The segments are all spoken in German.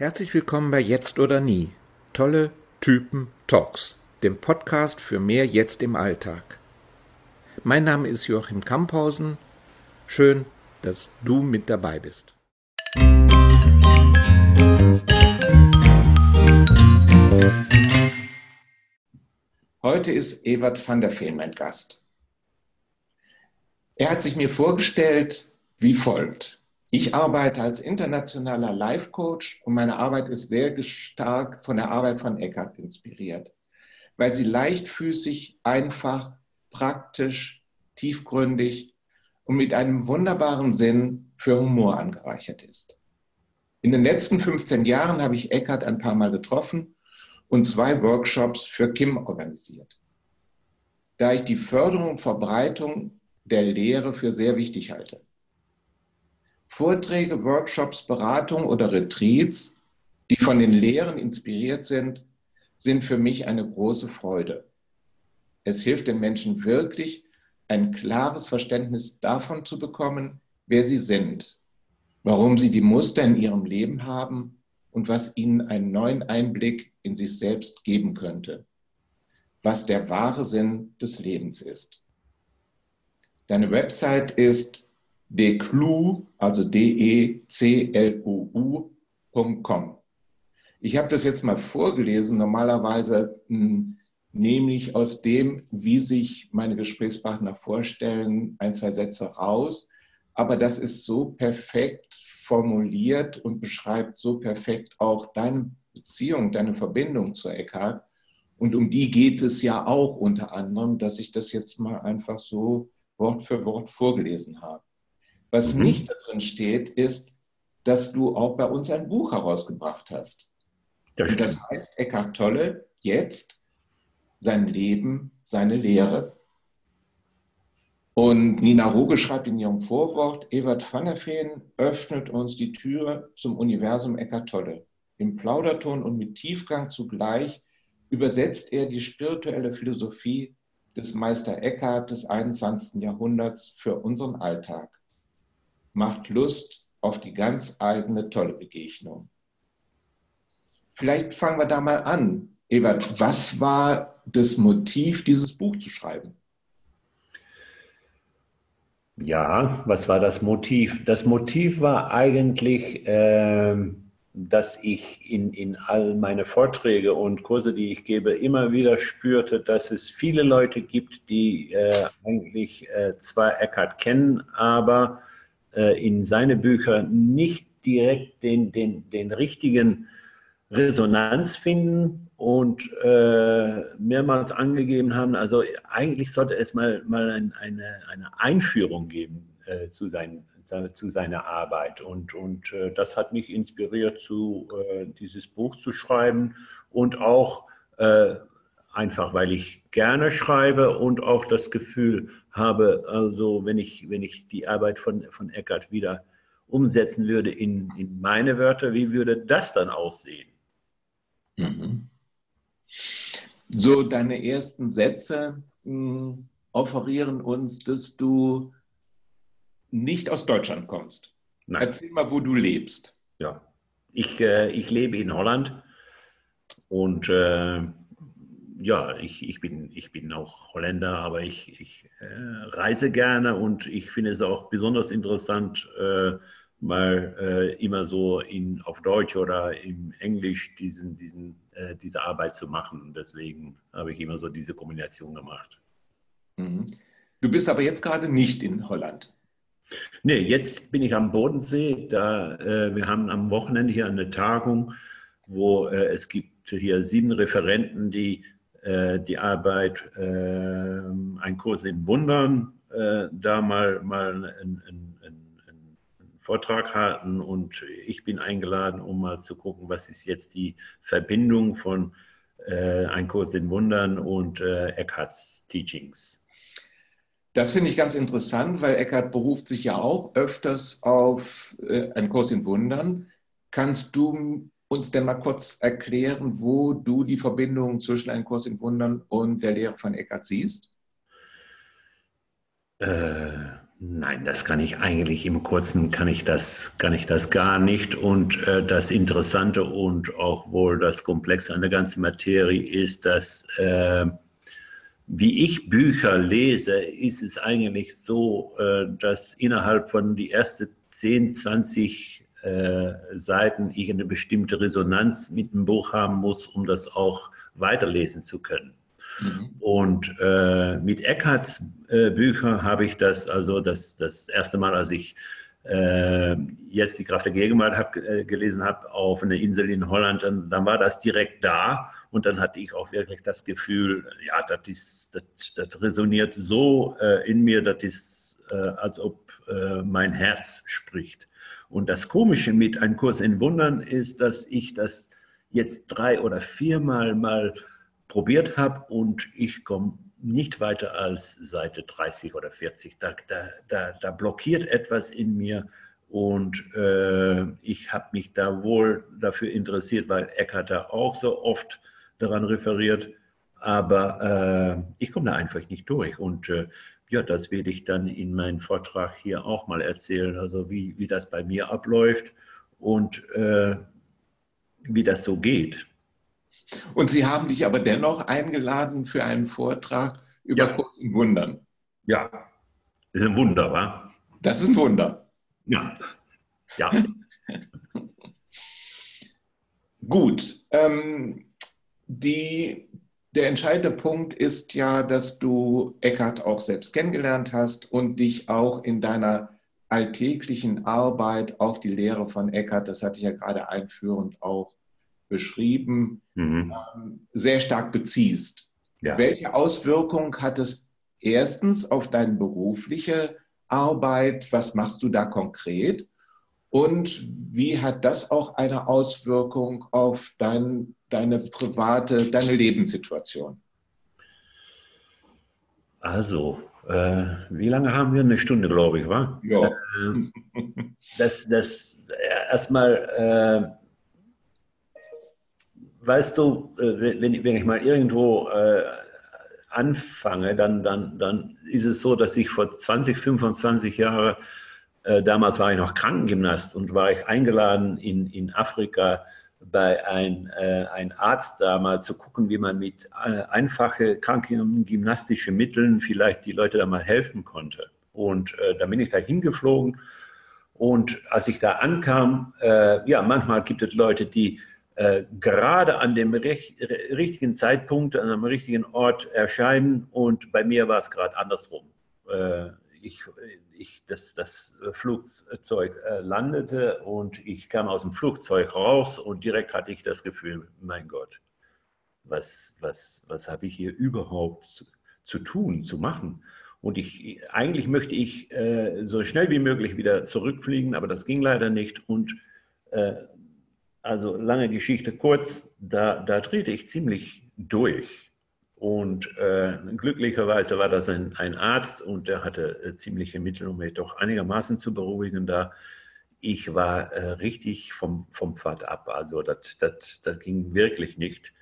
Herzlich willkommen bei Jetzt oder Nie. Tolle Typen Talks, dem Podcast für mehr Jetzt im Alltag. Mein Name ist Joachim Kamphausen. Schön, dass du mit dabei bist. Heute ist Ewert van der Veen mein Gast. Er hat sich mir vorgestellt wie folgt. Ich arbeite als internationaler Life Coach und meine Arbeit ist sehr stark von der Arbeit von Eckhart inspiriert, weil sie leichtfüßig, einfach, praktisch, tiefgründig und mit einem wunderbaren Sinn für Humor angereichert ist. In den letzten 15 Jahren habe ich Eckhart ein paar Mal getroffen und zwei Workshops für Kim organisiert. Da ich die Förderung und Verbreitung der Lehre für sehr wichtig halte. Vorträge, Workshops, Beratungen oder Retreats, die von den Lehren inspiriert sind, sind für mich eine große Freude. Es hilft den Menschen wirklich, ein klares Verständnis davon zu bekommen, wer sie sind, warum sie die Muster in ihrem Leben haben und was ihnen einen neuen Einblick in sich selbst geben könnte, was der wahre Sinn des Lebens ist. Deine Website ist declu, also D-E-C-L-U-U.com. Ich habe das jetzt mal vorgelesen. Normalerweise hm, nehme ich aus dem, wie sich meine Gesprächspartner vorstellen, ein, zwei Sätze raus. Aber das ist so perfekt formuliert und beschreibt so perfekt auch deine Beziehung, deine Verbindung zu Eckhart. Und um die geht es ja auch unter anderem, dass ich das jetzt mal einfach so Wort für Wort vorgelesen habe. Was mhm. nicht da drin steht, ist, dass du auch bei uns ein Buch herausgebracht hast. Das, Und das heißt Eckhart Tolle, jetzt sein Leben, seine Lehre. Und Nina Ruge schreibt in ihrem Vorwort, der Veen öffnet uns die Tür zum Universum Eckhart Tolle. Im Plauderton und mit Tiefgang zugleich übersetzt er die spirituelle Philosophie des Meister Eckhart des 21. Jahrhunderts für unseren Alltag macht Lust auf die ganz eigene tolle Begegnung. Vielleicht fangen wir da mal an. Ebert, was war das Motiv, dieses Buch zu schreiben? Ja, was war das Motiv? Das Motiv war eigentlich, äh, dass ich in, in all meine Vorträge und Kurse, die ich gebe, immer wieder spürte, dass es viele Leute gibt, die äh, eigentlich äh, zwar Eckhart kennen, aber äh, in seine Bücher nicht direkt den, den, den richtigen Resonanz finden und äh, mehrmals angegeben haben, also eigentlich sollte es mal, mal ein, eine, eine Einführung geben äh, zu, sein, zu seiner Arbeit. Und, und äh, das hat mich inspiriert, zu, äh, dieses Buch zu schreiben und auch äh, einfach, weil ich gerne schreibe und auch das Gefühl habe, also wenn ich, wenn ich die Arbeit von, von Eckart wieder umsetzen würde in, in meine Wörter, wie würde das dann aussehen? Mhm. So, deine ersten Sätze mh, hm, offerieren uns, dass du nicht aus Deutschland kommst. Nein. Erzähl mal, wo du lebst. Ja, ich, äh, ich lebe in Holland und äh, ja, ich, ich, bin, ich bin auch Holländer, aber ich, ich äh, reise gerne und ich finde es auch besonders interessant, äh, mal äh, immer so in, auf Deutsch oder im Englisch diesen, diesen, äh, diese Arbeit zu machen. Deswegen habe ich immer so diese Kombination gemacht. Mhm. Du bist aber jetzt gerade nicht in Holland. Nee, jetzt bin ich am Bodensee. Da, äh, wir haben am Wochenende hier eine Tagung, wo äh, es gibt hier sieben Referenten, die die Arbeit äh, Ein Kurs in Wundern äh, da mal, mal einen, einen, einen, Vortrag halten und ich bin eingeladen, um mal zu gucken, was ist jetzt die Verbindung von Ein Kurs in Wundern und Eckharts Teachings. Das finde ich ganz interessant, weil Eckhart beruft sich ja auch öfters auf äh, einen Kurs in Wundern. Kannst du uns denn mal kurz erklären, wo du die Verbindung zwischen einem Kurs in Wundern und der Lehre von Eckhart siehst? Äh, Nein, das kann ich eigentlich im Kurzen kann ich das kann ich das gar nicht und äh, das Interessante und auch wohl das Komplexe an der ganzen Materie ist, dass äh, wie ich Bücher lese, ist es eigentlich so, äh, dass innerhalb von die ersten 10, 20 äh, Seiten ich eine bestimmte Resonanz mit dem Buch haben muss, um das auch weiterlesen zu können. Mhm. Und äh, mit Eckharts äh, Büchern habe ich das, also das, das erste Mal, als ich äh, jetzt die Kraft der Gegenwart hab, äh, gelesen habe auf einer Insel in Holland, dann, dann, war das direkt da und dann hatte ich auch wirklich das Gefühl, ja, das, ist, das, das resoniert so äh, in mir, das ist, äh, als ob mein Herz spricht. Und das Komische mit einem Kurs in Wundern ist, dass ich das jetzt drei oder viermal mal probiert habe und ich komme nicht weiter als Seite 30 oder 40. Da, da, da, da blockiert etwas in mir und äh, ich habe mich da wohl dafür interessiert, weil Eckart da auch so oft daran referiert. Aber äh, ich komme da einfach nicht durch. Und äh, ja, das werde ich dann in meinem Vortrag hier auch mal erzählen, also wie, wie das bei mir abläuft und äh, wie das so geht. Und Sie haben dich aber dennoch eingeladen für einen Vortrag über ja. Kurs in Wundern. Ja, das ist ein Wunder, wa? Das ist ein Wunder. Ja. Ja. Gut. Ähm, die, der entscheidende Punkt ist ja, dass du Eckhart auch selbst kennengelernt hast und dich auch in deiner alltäglichen Arbeit auf die Lehre von Eckhart, das hatte ich ja gerade einführend auch beschrieben, mhm. Ähm, sehr stark beziehst. Ja. Welche Auswirkung hat es erstens auf deine berufliche Arbeit? Was machst du da konkret? Und wie hat das auch eine Auswirkung auf dein, deine private, deine Lebenssituation? Also, äh, wie lange haben wir? Eine Stunde, glaube ich, war? Ja. Äh, das, das erstmal äh, weißt du, äh, wenn, wenn ich mal irgendwo äh, anfange, dann, dann, dann ist es so, dass ich vor 20, 25 Jahren, äh, damals war ich noch Krankengymnast und war ich eingeladen in, in Afrika bei einem äh, ein Arzt da mal zu gucken, wie man mit äh, einfachen krankengymnastischen Mitteln vielleicht die Leute da mal helfen konnte. Und äh, da bin ich da hingeflogen. Und als ich da ankam, äh, ja, manchmal gibt es Leute, die äh, gerade an dem richtigen Zeitpunkt, an einem richtigen Ort erscheinen. Und bei mir war es gerade andersrum. Äh, ich, ich, das, das Flugzeug äh, landete und ich kam aus dem Flugzeug raus und direkt hatte ich das Gefühl, mein Gott, was, was, was habe ich hier überhaupt zu, zu, tun, zu machen? Und ich, eigentlich möchte ich äh, so schnell wie möglich wieder zurückfliegen, aber das ging leider nicht. Und äh, also lange Geschichte kurz, da, da drehte ich ziemlich durch. Und äh, glücklicherweise war das ein, ein, Arzt und der hatte äh, ziemliche Mittel, um mich doch einigermaßen zu beruhigen. Da ich war äh, richtig vom, vom Pfad ab. Also das, ging wirklich nicht.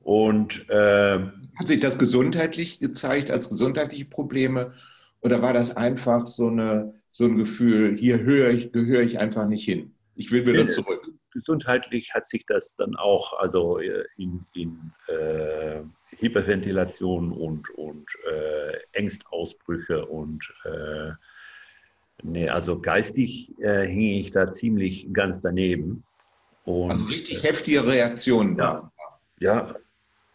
Und äh, hat sich das gesundheitlich gezeigt als gesundheitliche Probleme oder war das einfach so, eine, so ein Gefühl, hier höre ich, gehöre ich einfach nicht hin? Ich will wieder zurück gesundheitlich hat sich das dann auch also äh, in, in äh, Hyperventilation und, und äh, Ängstausbrüche und äh, nee, also geistig äh, hing ich da ziemlich ganz daneben. Und, also richtig heftige Reaktionen. Ja, ja,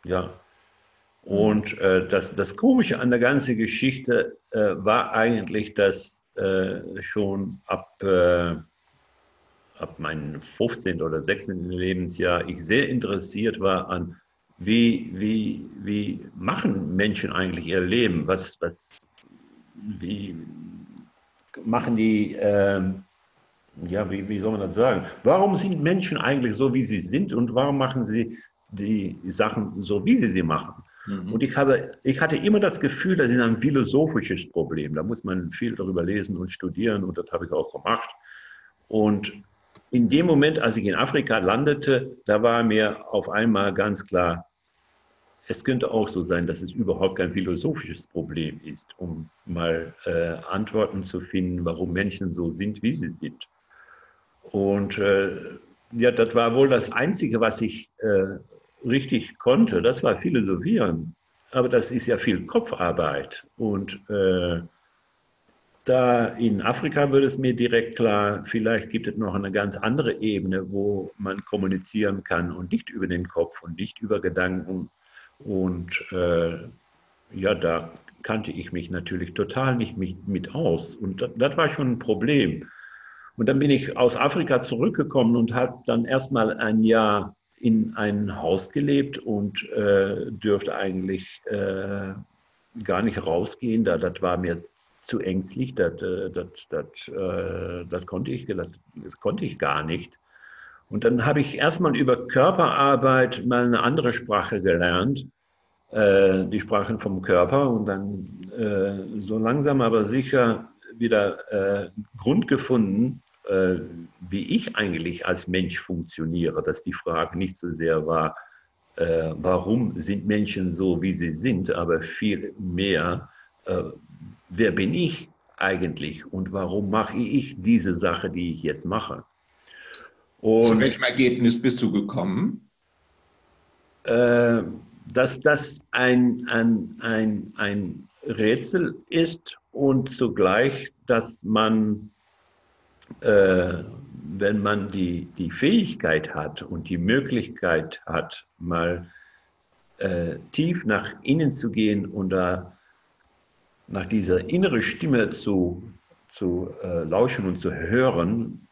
ja. Und äh, das, das Komische an der ganzen Geschichte war eigentlich, dass schon ab ab meinem 15. oder 16. Lebensjahr ich sehr interessiert war an, wie, wie, wie machen Menschen eigentlich ihr Leben? Was, was, wie machen die, äh, ja, wie, wie soll man das sagen? Warum sind Menschen eigentlich so, wie sie sind und warum machen sie die Sachen so, wie sie sie machen? Mhm. Und ich, habe, ich hatte immer das Gefühl, das ist ein philosophisches Problem. Da muss man viel darüber lesen und studieren und das habe ich auch gemacht. Und in dem Moment, als ich in Afrika landete, da war mir auf einmal ganz klar, es könnte auch so sein, dass es überhaupt kein philosophisches Problem ist, um mal äh, Antworten zu finden, warum Menschen so sind, wie sie sind. Und äh, ja, das war wohl das Einzige, was ich äh, richtig konnte. Das war Philosophieren. Aber das ist ja viel Kopfarbeit. Und äh, da in Afrika wird es mir direkt klar, vielleicht gibt es noch eine ganz andere Ebene, wo man kommunizieren kann und nicht über den Kopf und nicht über Gedanken. Und äh, ja, da kannte ich mich natürlich total nicht mit, mit aus. Und das, das, war schon ein Problem. Und dann bin ich aus Afrika zurückgekommen und habe dann erstmal ein Jahr in ein Haus gelebt und äh, dürfte eigentlich äh, gar nicht rausgehen. Da, das war mir zu ängstlich, das, äh, das, das, äh, das, konnte ich, das konnte ich gar nicht. Und dann habe ich erstmal über Körperarbeit mal eine andere Sprache gelernt, äh, die Sprachen vom Körper und dann so langsam aber sicher wieder Grund gefunden, wie ich eigentlich als Mensch funktioniere, dass die Frage nicht so sehr war, warum sind Menschen so, wie sie sind, aber viel mehr, wer bin ich eigentlich und warum mache ich diese Sache, die ich jetzt mache. Und, Zu welchem Ergebnis bist du gekommen? Äh, dass das ein, ein, ein, ein Rätsel ist und zugleich, dass man, äh, wenn man die, die Fähigkeit hat und die Möglichkeit hat, mal äh, tief nach innen zu gehen und da nach dieser inneren Stimme zu, zu äh, lauschen und zu hören,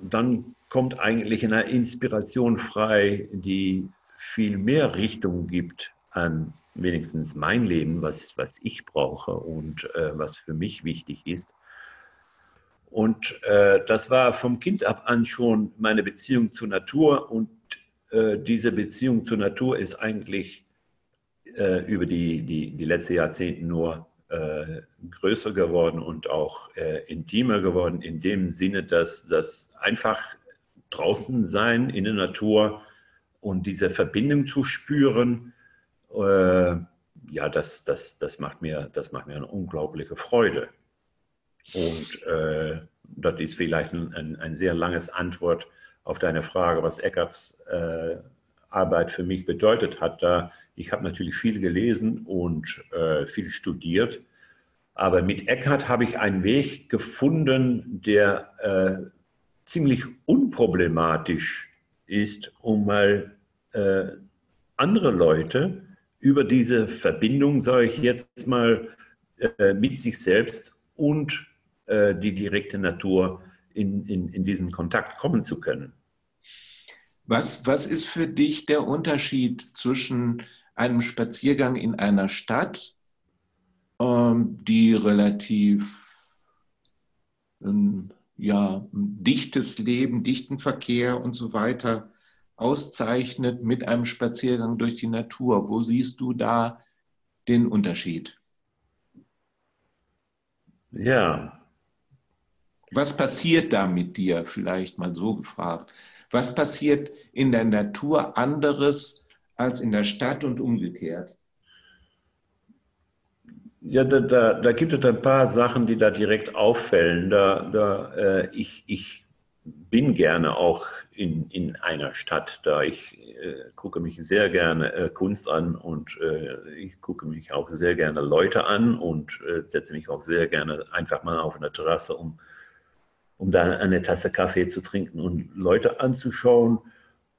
dann kommt eigentlich eine Inspiration frei, die viel mehr Richtung gibt an wenigstens mein Leben, was, was ich brauche und äh, was für mich wichtig ist. Und äh, das war vom Kind ab an schon meine Beziehung zur Natur und äh, diese Beziehung zur Natur ist eigentlich äh, über die, die, die letzten Jahrzehnte nur äh, größer geworden und auch äh, intimer geworden, in dem Sinne, dass das einfach draußen sein in der Natur und diese Verbindung zu spüren, äh, ja, das, das, das, macht mir, das macht mir eine unglaubliche Freude. Und äh, das ist vielleicht ein, ein, sehr langes Antwort auf deine Frage, was Eckarts äh, Arbeit für mich bedeutet hat. Da, ich habe natürlich viel gelesen und äh, viel studiert, aber mit Eckhart habe ich einen Weg gefunden, der äh, ziemlich unproblematisch ist, um mal äh, andere Leute über diese Verbindung, sage ich jetzt mal, äh, mit sich selbst und äh, die direkte Natur in, in, in diesen Kontakt kommen zu können. Was, was ist für dich der Unterschied zwischen einem Spaziergang in einer Stadt, ähm, die relativ ähm, ja, dichtes Leben, dichten Verkehr und so weiter auszeichnet mit einem Spaziergang durch die Natur? Wo siehst du da den Unterschied? Ja. Was passiert da mit dir, vielleicht mal so gefragt? Was passiert in der Natur anderes als in der Stadt und umgekehrt? Ja, da, da, da gibt es ein paar Sachen, die da direkt auffällen. Da, da, äh, ich, ich bin gerne auch in, in einer Stadt, da ich äh, gucke mich sehr gerne äh, Kunst an und äh, ich gucke mich auch sehr gerne Leute an und äh, setze mich auch sehr gerne einfach mal auf eine Terrasse, um um da eine Tasse Kaffee zu trinken und Leute anzuschauen.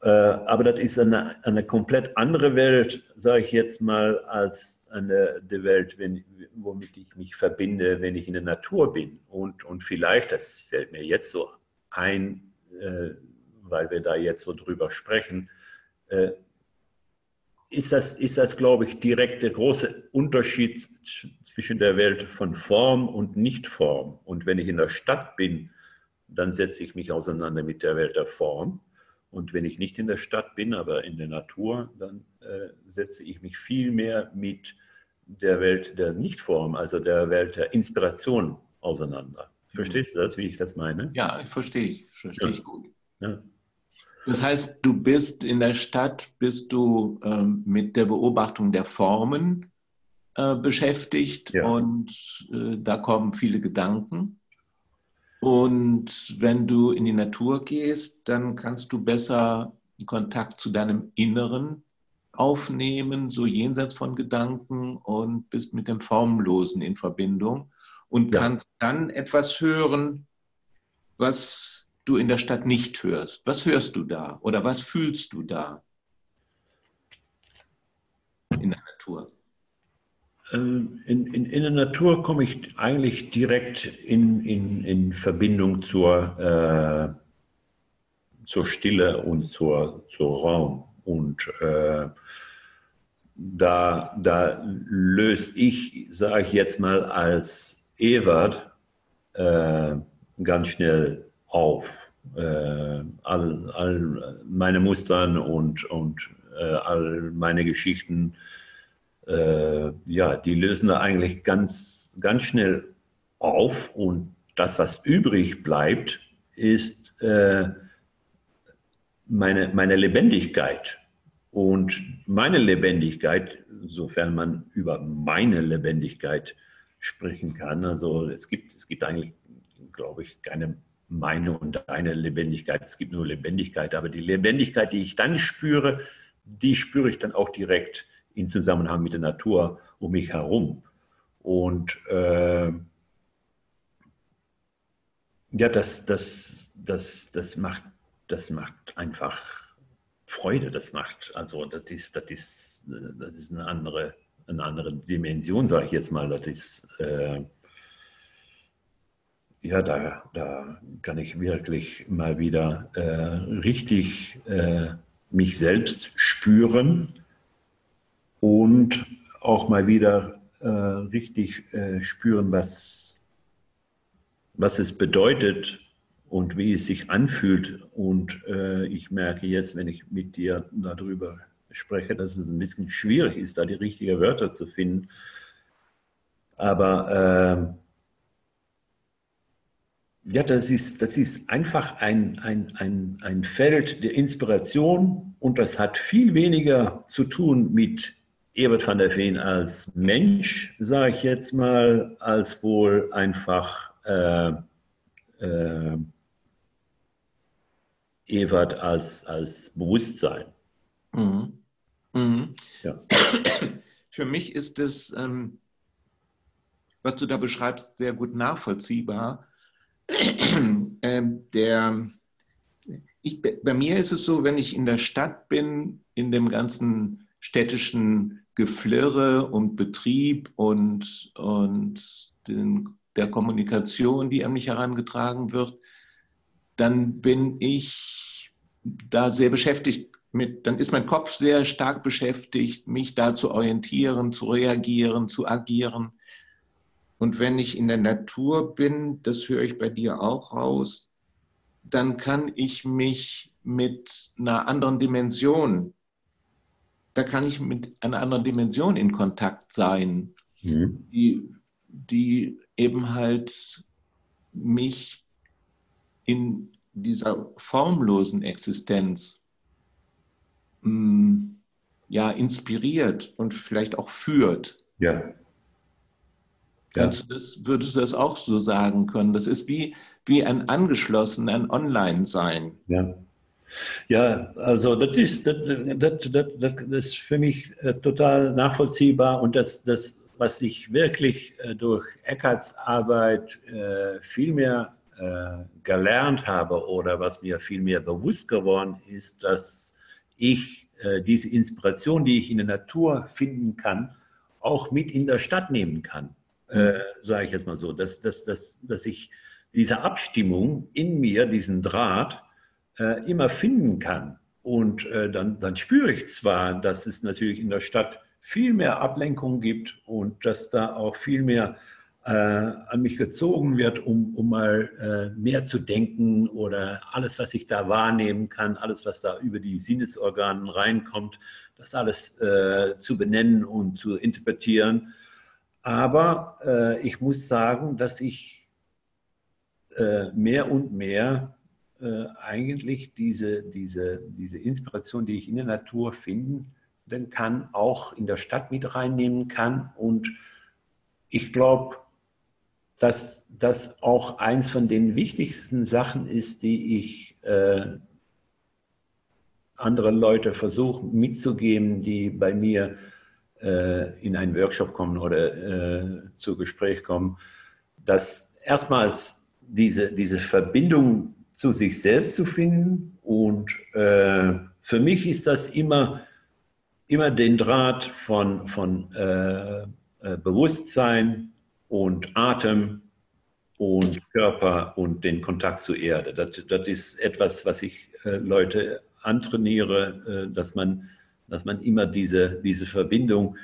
Äh, aber das ist eine, eine komplett andere Welt, sage ich jetzt mal, als eine, die Welt, wenn, womit ich mich verbinde, wenn ich in der Natur bin. Und, und vielleicht, das fällt mir jetzt so ein, äh, weil wir da jetzt so drüber sprechen, äh, ist das, ist das, glaube ich, direkt der große Unterschied zwischen der Welt von Form und Nichtform. Und wenn ich in der Stadt bin, dann setze ich mich auseinander mit der Welt der Form. Und wenn ich nicht in der Stadt bin, aber in der Natur, dann äh, setze ich mich viel mehr mit der Welt der Nichtform, also der Welt der Inspiration auseinander. Verstehst du das, wie ich das meine? Ja, verstehe ich. Verstehe ja. ich gut. Ja. Das heißt, du bist in der Stadt, bist du ähm, mit der Beobachtung der Formen äh, beschäftigt ja. und äh, da kommen viele Gedanken. Und wenn du in die Natur gehst, dann kannst du besser Kontakt zu deinem Inneren aufnehmen, so jenseits von Gedanken und bist mit dem Formlosen in Verbindung und ja. kannst dann etwas hören, was du in der Stadt nicht hörst. Was hörst du da oder was fühlst du da in der Natur? Ähm, in, in, in der Natur komme ich eigentlich direkt in, in, in Verbindung zur, äh, zur Stille und zur, zur Raum. Und äh, da, da löse ich, sage ich jetzt mal, als Ewert äh, ganz schnell auf. Äh, all, all meine Mustern und, und äh, all meine Geschichten, äh, ja, die lösen da eigentlich ganz, ganz schnell auf und das, was übrig bleibt, ist äh, meine, meine Lebendigkeit. Und meine Lebendigkeit, sofern man über meine Lebendigkeit sprechen kann, also es gibt, es gibt eigentlich, glaube ich, keine meine und deine Lebendigkeit. Es gibt nur Lebendigkeit, aber die Lebendigkeit, die ich dann spüre, die spüre ich dann auch direkt in Zusammenhang mit der Natur um mich herum. Und äh, ja, das, das, das, das, macht, das macht einfach Freude das macht. Also das ist, das ist, das ist eine andere, eine andere Dimension, sage ich jetzt mal. Das ist, äh, ja, da, da kann ich wirklich mal wieder äh, richtig äh, mich selbst spüren und auch mal wieder äh, richtig äh, spüren, was, was es bedeutet, und wie es sich anfühlt. Und äh, ich merke jetzt, wenn ich mit dir darüber spreche, dass es ein bisschen schwierig ist, da die richtigen Wörter zu finden. Aber äh, ja, das ist, das ist einfach ein, ein, ein, ein Feld der Inspiration und das hat viel weniger zu tun mit Ebert van der Veen als Mensch, sage ich jetzt mal, als wohl einfach äh, äh, Ewert als, als Bewusstsein. Mhm. Mhm. Ja. Für mich ist es, ähm, was du da beschreibst, sehr gut nachvollziehbar. ähm, der, ich, bei mir ist es so, wenn ich in der Stadt bin, in dem ganzen städtischen Geflirre und Betrieb und, und den, der Kommunikation, die an mich herangetragen wird, dann bin ich da sehr beschäftigt mit, dann ist mein Kopf sehr stark beschäftigt, mich da zu orientieren, zu reagieren, zu agieren. Und wenn ich in der Natur bin, das höre ich bei dir auch raus, dann kann ich mich mit einer anderen Dimension, da kann ich mit einer anderen Dimension in Kontakt sein, mhm. die, die eben halt mich in dieser formlosen Existenz mh, mm, ja, inspiriert und vielleicht auch führt. Ja. ja. Du das, würdest du das auch so sagen können? Das ist wie, wie ein angeschlossen, ein Online-Sein. Ja. Ja, also das ist, das, das, das, das ist für mich äh, total nachvollziehbar und das, das was ich wirklich äh, durch Eckarts Arbeit äh, viel mehr gelernt habe oder was mir viel mehr bewusst geworden ist, dass ich diese Inspiration, die ich in der Natur finden kann, auch mit in der Stadt nehmen kann, äh, sage ich jetzt mal so, dass, dass, dass, dass ich diese Abstimmung in mir, diesen Draht, äh, immer finden kann. Und äh, dann, dann spüre ich zwar, dass es natürlich in der Stadt viel mehr Ablenkung gibt und dass da auch viel mehr äh, an mich gezogen wird, um, um mal äh, mehr zu denken oder alles, was ich da wahrnehmen kann, alles, was da über die Sinnesorgane reinkommt, das alles äh, zu benennen und zu interpretieren. Aber äh, ich muss sagen, dass ich äh, mehr und mehr äh, eigentlich diese, diese, diese Inspiration, die ich in der Natur finden kann, auch in der Stadt mit reinnehmen kann. Und ich glaube, dass das auch eins von den wichtigsten Sachen ist, die ich äh, andere Leute versuche mitzugeben, die bei mir äh, in einen Workshop kommen oder äh, zu Gespräch kommen, dass erstmals diese, diese Verbindung zu sich selbst zu finden und äh, für mich ist das immer, immer den Draht von, von äh, äh, Bewusstsein und Atem und Körper und den Kontakt zur Erde. Das, das ist etwas, was ich äh, Leute antrainiere, äh, dass, man, dass man immer diese, diese Verbindung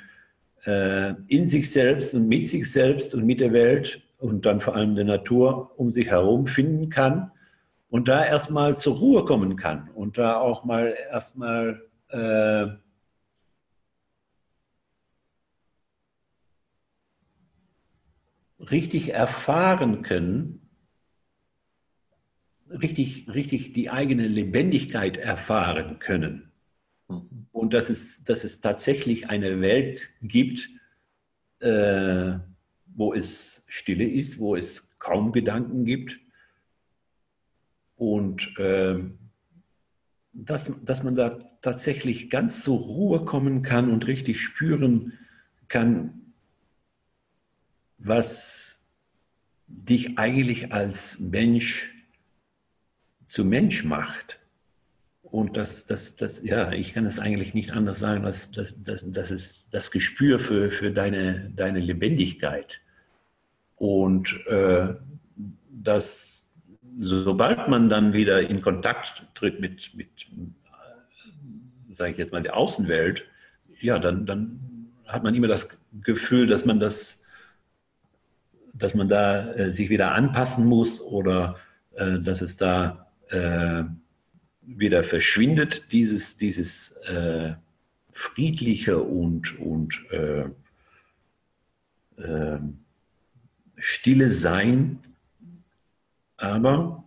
äh, in sich selbst und mit sich selbst und mit der Welt und dann vor allem der Natur um sich herum finden kann und da erstmal zur Ruhe kommen kann und da auch mal erstmal äh, richtig erfahren können, richtig, richtig die eigene Lebendigkeit erfahren können. Mhm. Und dass es, dass es tatsächlich eine Welt gibt, äh, wo es Stille ist, wo es kaum Gedanken gibt. Und äh, dass, dass man da tatsächlich ganz zur Ruhe kommen kann und richtig spüren kann, was dich eigentlich als Mensch zu Mensch macht. Und das, das, das, ja, ich kann es eigentlich nicht anders sagen, als das, das, das ist das Gespür für, für deine, deine Lebendigkeit. Und äh, das, sobald man dann wieder in Kontakt tritt mit, mit sage ich jetzt mal, der Außenwelt, ja, dann, dann hat man immer das Gefühl, dass man das, dass man da äh, sich wieder anpassen muss oder äh, dass es da äh, wieder verschwindet, dieses, dieses äh, friedliche und, und äh, äh, stille Sein. Aber,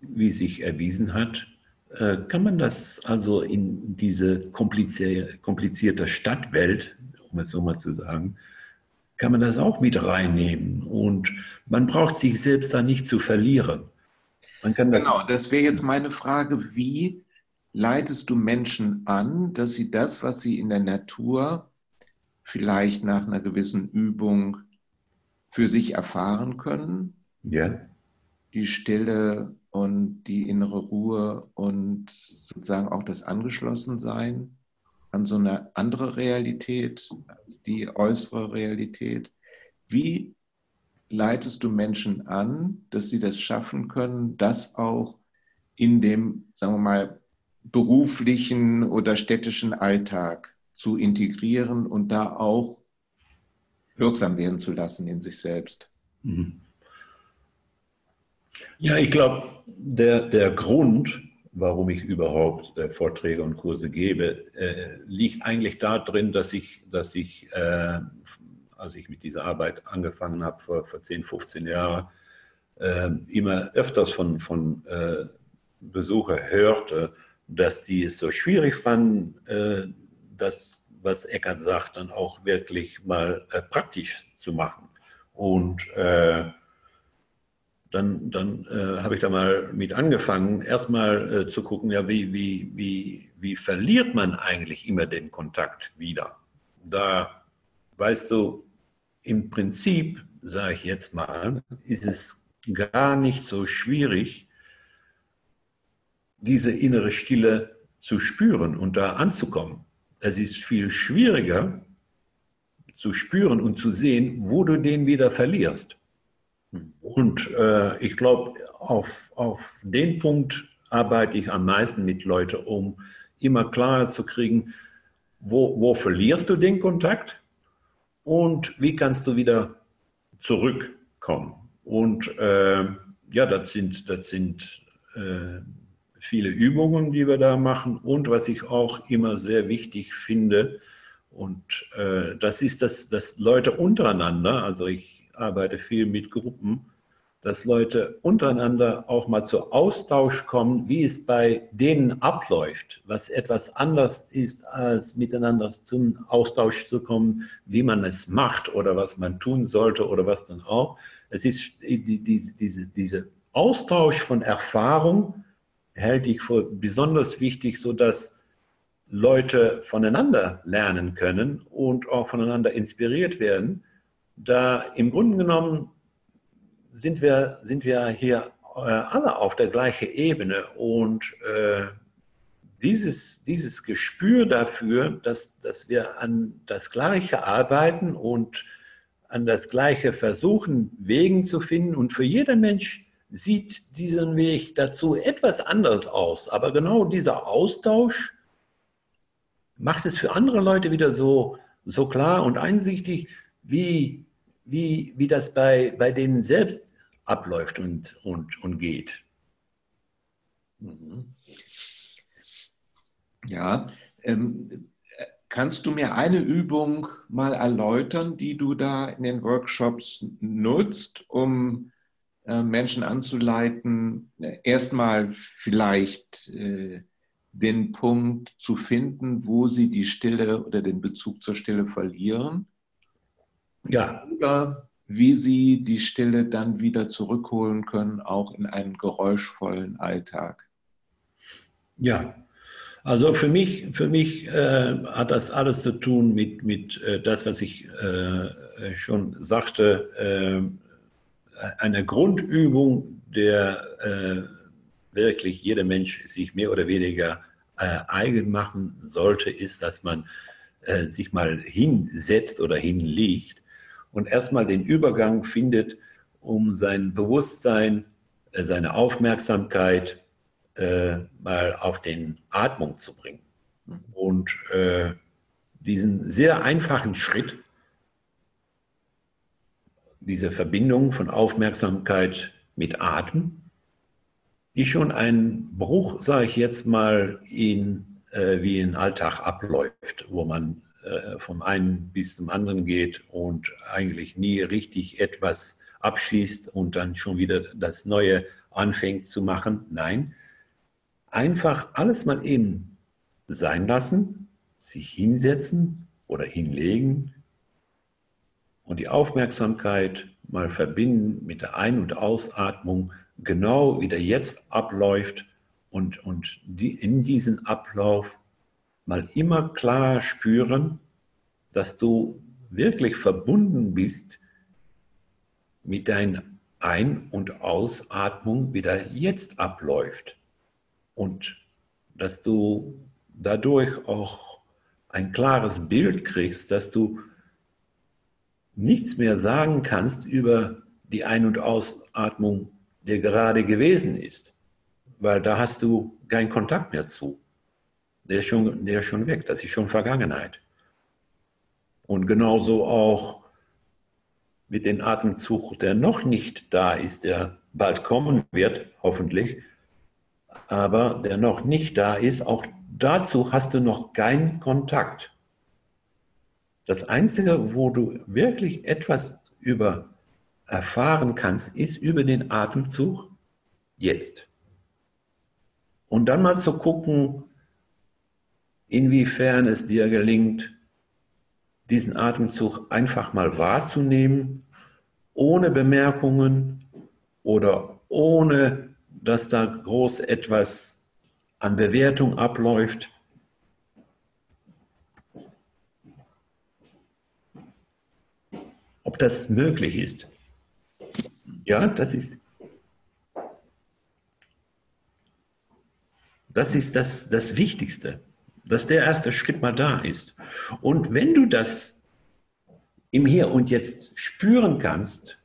wie sich erwiesen hat, äh, kann man das also in diese komplizierte, komplizierte Stadtwelt, um es so mal zu sagen, kann man das auch mit reinnehmen. Und man braucht sich selbst da nicht zu verlieren. Man kann das genau, das wäre jetzt meine Frage, wie leitest du Menschen an, dass sie das, was sie in der Natur vielleicht nach einer gewissen Übung für sich erfahren können? Ja. Die Stille und die innere Ruhe und sozusagen auch das Angeschlossensein an so eine andere Realität, die äußere Realität. Wie leitest du Menschen an, dass sie das schaffen können, das auch in dem, sagen wir mal, beruflichen oder städtischen Alltag zu integrieren und da auch wirksam werden zu lassen in sich selbst. Mhm. Ja, ich glaube, der, der Grund, warum ich überhaupt äh, Vorträge und Kurse gebe, äh, liegt eigentlich darin, dass ich, dass ich äh, als ich mit dieser Arbeit angefangen habe vor, vor 10, 15 Jahren, äh, immer öfters von, von äh, Besuchern hörte, dass die es so schwierig fanden, äh, das, was Eckert sagt, dann auch wirklich mal praktisch zu machen. Und dann, dann äh, habe ich da mal mit angefangen, erstmal äh, zu gucken, ja, wie, wie, wie, wie verliert man eigentlich immer den Kontakt wieder? Da, weißt du, im Prinzip, sage ich jetzt mal, ist es gar nicht so schwierig, diese innere Stille zu spüren und da anzukommen. Es ist viel schwieriger zu spüren und zu sehen, wo du den wieder verlierst. Und äh, ich glaube, auf, auf den Punkt arbeite ich am meisten mit Leuten, um immer klarer zu kriegen, wo, wo verlierst du den Kontakt und wie kannst du wieder zurückkommen. Und äh, ja, das sind, das sind äh, viele Übungen, die wir da machen. Und was ich auch immer sehr wichtig finde, und äh, das ist, dass, dass Leute untereinander, also ich arbeite viel mit Gruppen, dass Leute untereinander auch mal zu Austausch kommen, wie es bei denen abläuft, was etwas anders ist, als miteinander zum Austausch zu kommen, wie man es macht oder was man tun sollte oder was dann auch. Es ist diese, diese, diese Austausch von Erfahrung halte ich für besonders wichtig, sodass Leute voneinander lernen können und auch voneinander inspiriert werden, da im Grunde genommen sind wir, sind wir hier äh, alle auf der gleichen Ebene und äh, dieses, dieses Gespür dafür, dass, dass wir an das Gleiche arbeiten und an das Gleiche versuchen, Wegen zu finden. Und für jeden Mensch sieht diesen Weg dazu etwas anders aus. Aber genau dieser Austausch macht es für andere Leute wieder so, so klar und einsichtig, wie, wie, wie das bei, bei denen selbst abläuft und, und, und geht. Mhm. Ja, ähm, kannst du mir eine Übung mal erläutern, die du da in den Workshops nutzt, um äh, Menschen anzuleiten, erstmal vielleicht äh, den Punkt zu finden, wo sie die Stille oder den Bezug zur Stille verlieren? Ja. Oder wie sie die Stille dann wieder zurückholen können, auch in einen geräuschvollen Alltag. Ja, also für mich, für mich äh, hat das alles zu tun mit, mit äh, das, was ich äh, schon sagte, äh, eine Grundübung, der äh, wirklich jeder Mensch sich mehr oder weniger äh, eigen machen sollte, ist, dass man sich mal hinsetzt oder hinlegt und erstmal den Übergang findet, um sein Bewusstsein, äh, seine Aufmerksamkeit äh, mal auf den Atmung zu bringen. Und äh, diesen sehr einfachen Schritt, diese Verbindung von Aufmerksamkeit mit Atem, ist schon ein Bruch, sage ich jetzt mal, in, äh, wie ein Alltag abläuft, wo man äh, vom einen bis zum anderen geht und eigentlich nie richtig etwas abschließt und dann schon wieder das Neue anfängt zu machen. Nein, einfach alles mal eben sein lassen, sich hinsetzen oder hinlegen und die Aufmerksamkeit mal verbinden mit der Ein- und Ausatmung, genau wie der jetzt abläuft und, und die, in diesen Ablauf mal immer klar spüren, dass du wirklich verbunden bist mit deiner Ein- und Ausatmung, wie da jetzt abläuft. Und dass du dadurch auch ein klares Bild kriegst, dass du nichts mehr sagen kannst über die Ein- und Ausatmung, der gerade gewesen ist, weil da hast du keinen Kontakt mehr zu. Der ist schon, der ist schon weg, das ist schon Vergangenheit. Und genauso auch mit dem Atemzug, der noch nicht da ist, der bald kommen wird, hoffentlich, aber der noch nicht da ist, auch dazu hast du noch keinen Kontakt. Das Einzige, wo du wirklich etwas über erfahren kannst, ist über den Atemzug jetzt. Und dann mal zu gucken, inwiefern es dir gelingt, diesen Atemzug einfach mal wahrzunehmen, ohne Bemerkungen oder ohne, dass da groß etwas an Bewertung abläuft. Ob das möglich ist. Ja, das ist, das ist das, das Wichtigste dass der erste Schritt mal da ist. Und wenn du das im Hier und Jetzt spüren kannst,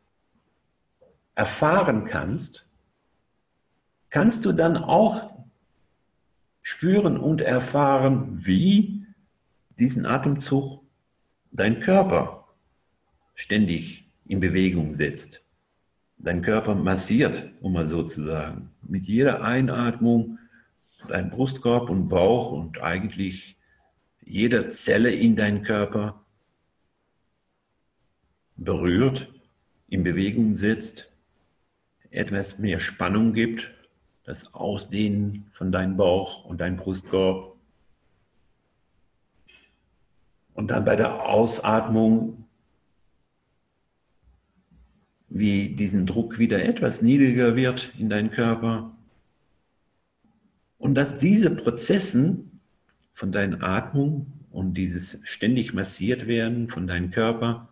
erfahren kannst, kannst du dann auch spüren und erfahren, wie diesen Atemzug dein Körper ständig in Bewegung setzt. Dein Körper massiert, um mal so zu sagen. Mit jeder Einatmung dein Brustkorb und Bauch und eigentlich jede Zelle in deinem Körper berührt, in Bewegung setzt etwas mehr Spannung gibt, das Ausdehnen von deinem Bauch und deinem Brustkorb. Und dann bei der Ausatmung, wie diesen Druck wieder etwas niedriger wird in deinem Körper. Und dass diese Prozessen von deiner Atmung und dieses ständig massiert werden von deinem Körper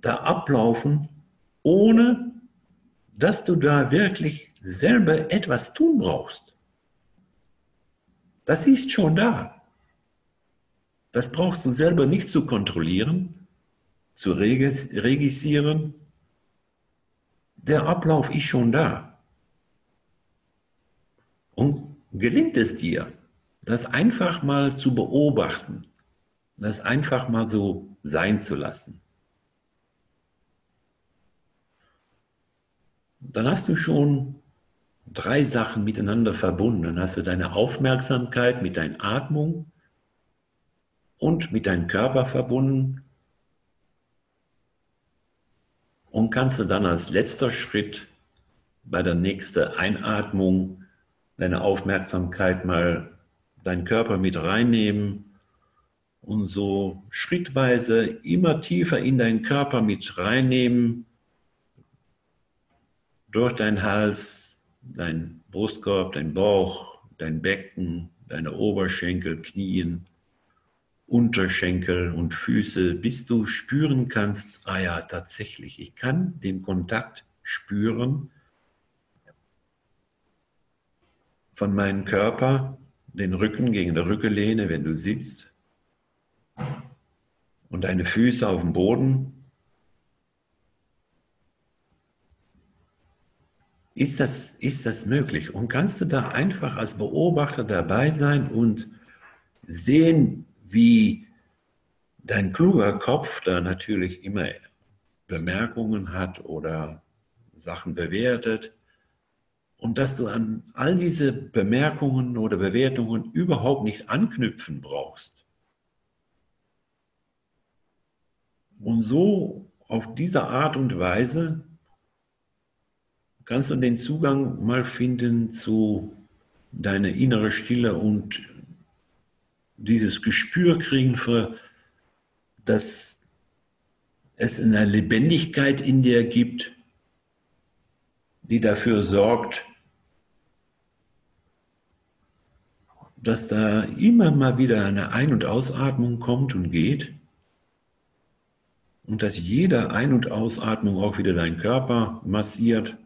da ablaufen, ohne dass du da wirklich selber etwas tun brauchst. Das ist schon da. Das brauchst du selber nicht zu kontrollieren, zu registrieren. Der Ablauf ist schon da. Und gelingt es dir, das einfach mal zu beobachten, das einfach mal so sein zu lassen, dann hast du schon drei Sachen miteinander verbunden. Dann hast du deine Aufmerksamkeit mit deiner Atmung und mit deinem Körper verbunden und kannst du dann als letzter Schritt bei der nächsten Einatmung deine Aufmerksamkeit mal deinen Körper mit reinnehmen und so schrittweise immer tiefer in deinen Körper mit reinnehmen durch deinen Hals, dein Brustkorb, dein Bauch, dein Becken, deine Oberschenkel, Knien, Unterschenkel und Füße, bis du spüren kannst, ah ja, tatsächlich, ich kann den Kontakt spüren von meinem Körper, den Rücken gegen die Rückenlehne, wenn du sitzt, und deine Füße auf dem Boden Ist das, ist das möglich? Und kannst du da einfach als Beobachter dabei sein und sehen, wie dein kluger Kopf da natürlich immer Bemerkungen hat oder Sachen bewertet und dass du an all diese Bemerkungen oder Bewertungen überhaupt nicht anknüpfen brauchst. Und so auf diese Art und Weise kannst du den Zugang mal finden zu deiner inneren Stille und dieses Gespür kriegen für, dass es eine Lebendigkeit in dir gibt, die dafür sorgt, dass da immer mal wieder eine Ein- und Ausatmung kommt und geht und dass jede Ein- und Ausatmung auch wieder deinen Körper massiert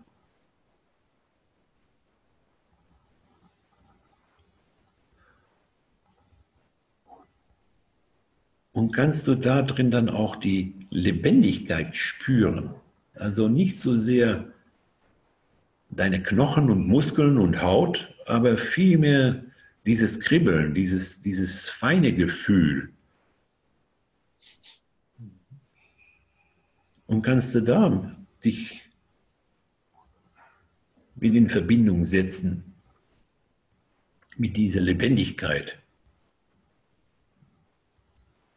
Und kannst du da drin dann auch die Lebendigkeit spüren? Also nicht so sehr deine Knochen und Muskeln und Haut, aber vielmehr dieses Kribbeln, dieses, dieses feine Gefühl. Und kannst du da dich mit in Verbindung setzen mit dieser Lebendigkeit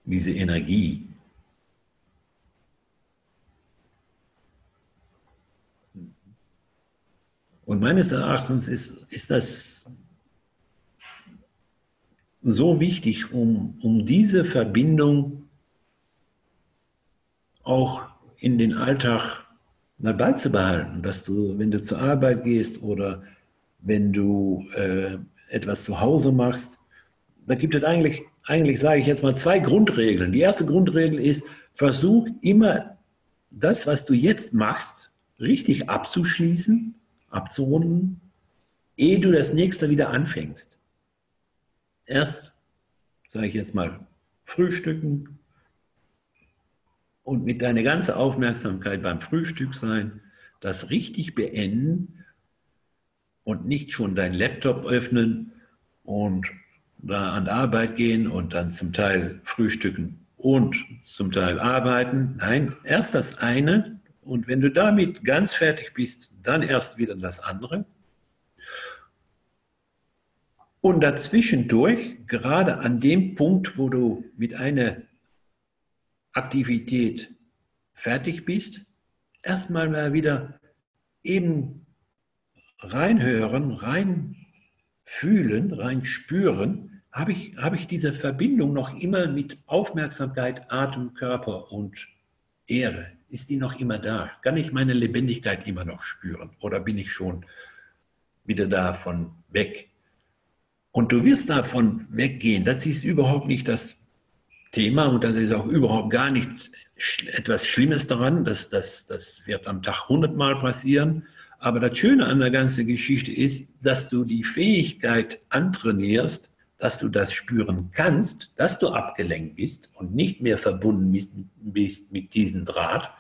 diese Energie. Und meines Erachtens ist, ist das so wichtig, um, um diese Verbindung auch in den Alltag mal beizubehalten, dass du, wenn du zur Arbeit gehst oder wenn du äh, etwas zu Hause machst, da gibt es eigentlich eigentlich sage ich jetzt mal zwei Grundregeln. Die erste Grundregel ist, versuch immer das, was du jetzt machst, richtig abzuschließen, abzurunden, ehe du das nächste wieder anfängst. Erst, sage ich jetzt mal, frühstücken und mit deiner ganzen Aufmerksamkeit beim Frühstück sein, das richtig beenden und nicht schon deinen Laptop öffnen und da an Arbeit gehen und dann zum Teil frühstücken und zum Teil arbeiten. Nein, erst das eine und wenn du damit ganz fertig bist, dann erst wieder das andere. Und dazwischendurch, gerade an dem Punkt, wo du mit einer Aktivität fertig bist, erstmal mal wieder eben reinhören, rein fühlen, rein spüren, habe ich, habe ich diese Verbindung noch immer mit Aufmerksamkeit, Atem, Körper und Erde. Ist die noch immer da? Kann ich meine Lebendigkeit immer noch spüren? Oder bin ich schon wieder davon weg? Und du wirst davon weggehen. Das ist überhaupt nicht das Thema und das ist auch überhaupt gar nicht etwas Schlimmes daran. Das, das, das wird am Tag hundertmal passieren. Aber das Schöne an der ganzen Geschichte ist, dass du die Fähigkeit antrainierst, dass du das spüren kannst, dass du abgelenkt bist und nicht mehr verbunden bist, bist mit diesem Draht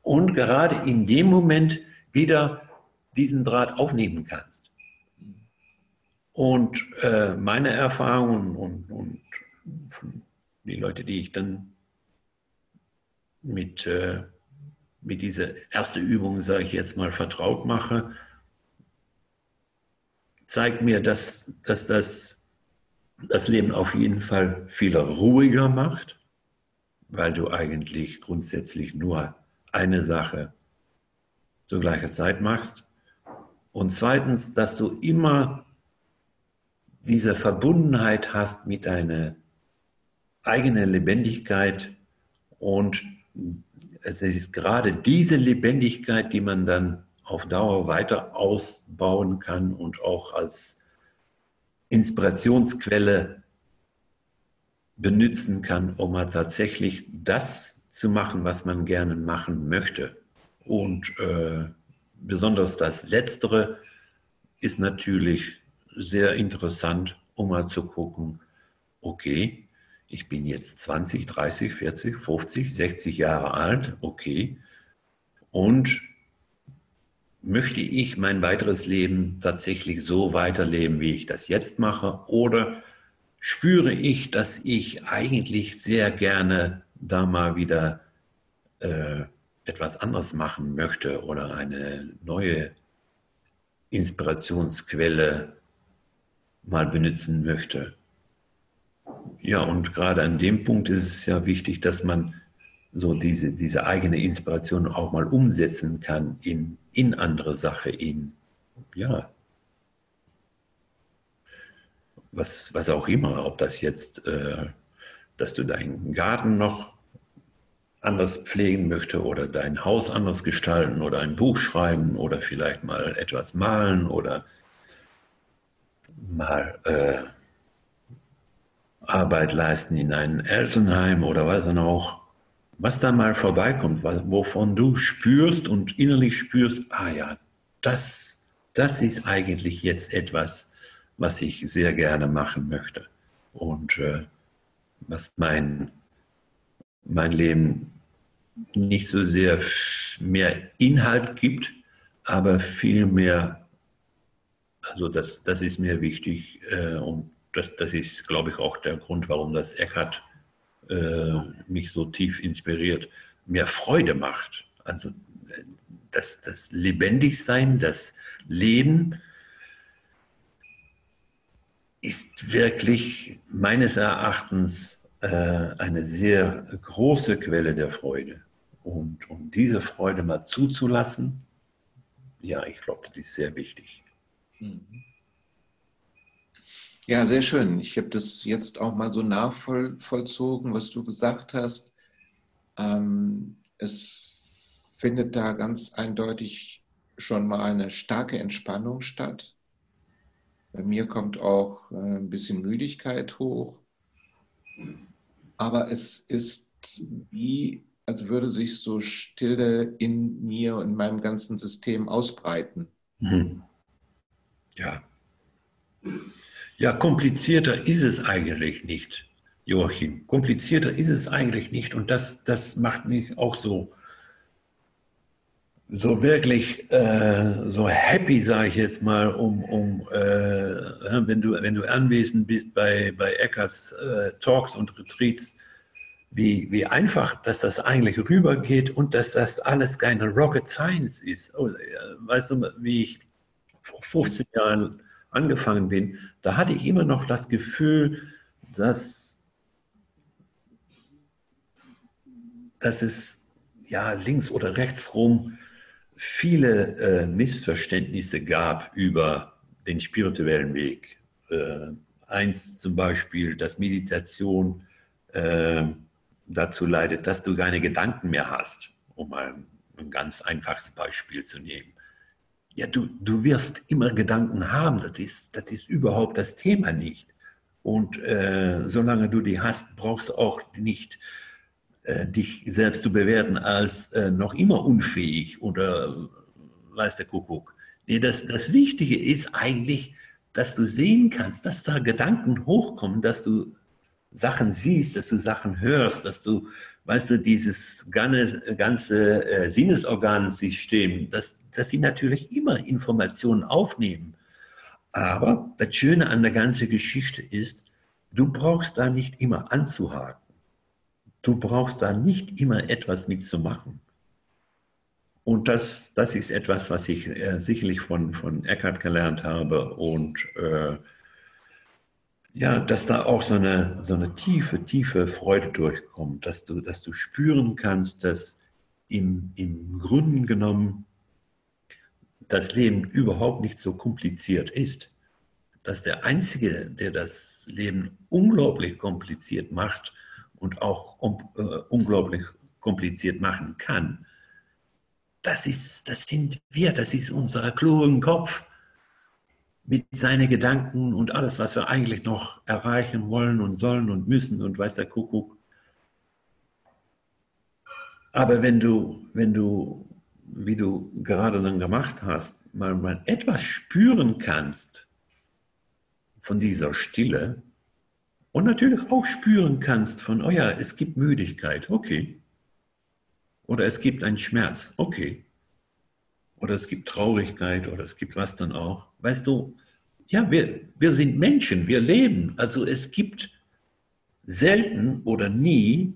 und gerade in dem Moment wieder diesen Draht aufnehmen kannst. Und äh, meine Erfahrungen und, und die Leute, die ich dann mit äh, mit dieser ersten Übung, sage ich jetzt mal, vertraut mache, zeigt mir, dass, dass das das Leben auf jeden Fall viel ruhiger macht, weil du eigentlich grundsätzlich nur eine Sache zur gleichen Zeit machst. Und zweitens, dass du immer diese Verbundenheit hast mit deiner eigenen Lebendigkeit und es ist gerade diese Lebendigkeit, die man dann auf Dauer weiter ausbauen kann und auch als Inspirationsquelle benutzen kann, um mal tatsächlich das zu machen, was man gerne machen möchte. Und äh, besonders das Letztere ist natürlich sehr interessant, um mal zu gucken, okay, ich bin jetzt 20, 30, 40, 50, 60 Jahre alt, okay. Und möchte ich mein weiteres Leben tatsächlich so weiterleben, wie ich das jetzt mache? Oder spüre ich, dass ich eigentlich sehr gerne da mal wieder äh, etwas anderes machen möchte oder eine neue Inspirationsquelle mal benutzen möchte? Ja, und gerade an dem Punkt ist es ja wichtig, dass man so diese, diese eigene Inspiration auch mal umsetzen kann in, in andere Sache, in, ja, was, was auch immer, ob das jetzt, äh, dass du deinen Garten noch anders pflegen möchte oder dein Haus anders gestalten oder ein Buch schreiben oder vielleicht mal etwas malen oder mal äh, Arbeit leisten in einem Elternheim oder was dann auch, was da mal vorbeikommt, wovon du spürst und innerlich spürst, ah ja, das, das ist eigentlich jetzt etwas, was ich sehr gerne machen möchte. Und äh, was mein, mein Leben nicht so sehr mehr Inhalt gibt, aber viel mehr, also das, das ist mir wichtig äh, und das, das ist, glaube ich, auch der Grund, warum das Eckhart äh, mich so tief inspiriert, mir Freude macht. Also das, das Lebendigsein, das Leben ist wirklich meines Erachtens äh, eine sehr große Quelle der Freude. Und um diese Freude mal zuzulassen, ja, ich glaube, das ist sehr wichtig. Mhm. Ja, sehr schön. Ich habe das jetzt auch mal so nachvollzogen, was du gesagt hast. Ähm, es findet da ganz eindeutig schon mal eine starke Entspannung statt. Bei mir kommt auch äh, ein bisschen Müdigkeit hoch. Aber es ist wie, als würde sich so Stille in mir und in meinem ganzen System ausbreiten. Mhm. Ja. Ja, komplizierter ist es eigentlich nicht, Joachim. Komplizierter ist es eigentlich nicht. Und das, das macht mich auch so, so wirklich äh, so happy, sage ich jetzt mal, um, um äh, wenn, du, wenn du anwesend bist bei, bei Eckarts äh, Talks und Retreats, wie, wie einfach, dass das eigentlich rübergeht und dass das alles keine Rocket Science ist. Oh, weißt du, wie ich vor 15 Jahren angefangen bin, da hatte ich immer noch das Gefühl, dass, dass es ja links oder rechts rum viele äh, Missverständnisse gab über den spirituellen Weg. Äh, eins zum Beispiel, dass Meditation äh, dazu leidet, dass du keine Gedanken mehr hast, um ein, ein ganz einfaches Beispiel zu nehmen. Ja, du, du wirst immer Gedanken haben, das ist, das ist überhaupt das Thema nicht. Und äh, solange du die hast, brauchst du auch nicht äh, dich selbst zu bewerten als äh, noch immer unfähig oder weiß der Kuckuck. Nee, das, das Wichtige ist eigentlich, dass du sehen kannst, dass da Gedanken hochkommen, dass du Sachen siehst, dass du Sachen hörst, dass du, weißt du, dieses ganze, ganze äh, Sinnesorgansystem, dass, dass sie natürlich immer Informationen aufnehmen. Aber das Schöne an der ganzen Geschichte ist, du brauchst da nicht immer anzuhaken. Du brauchst da nicht immer etwas mitzumachen. Und das, das ist etwas, was ich äh, sicherlich von, von Eckhart gelernt habe und äh, ja, dass da auch so eine, so eine tiefe, tiefe Freude durchkommt, dass du, dass du spüren kannst, dass im, im Grunde genommen das Leben überhaupt nicht so kompliziert ist. Dass der Einzige, der das Leben unglaublich kompliziert macht und auch um, äh, unglaublich kompliziert machen kann, das, ist, das sind wir, das ist unser klugen Kopf mit seinen Gedanken und alles, was wir eigentlich noch erreichen wollen und sollen und müssen und weiß der Kuckuck. Aber wenn du, wenn du, wie du gerade dann gemacht hast, mal, mal etwas spüren kannst von dieser Stille und natürlich auch spüren kannst von, oh ja, es gibt Müdigkeit, okay. Oder es gibt einen Schmerz, okay. Oder es gibt Traurigkeit oder es gibt was dann auch. Weißt du, ja, wir, wir sind Menschen, wir leben. Also es gibt selten oder nie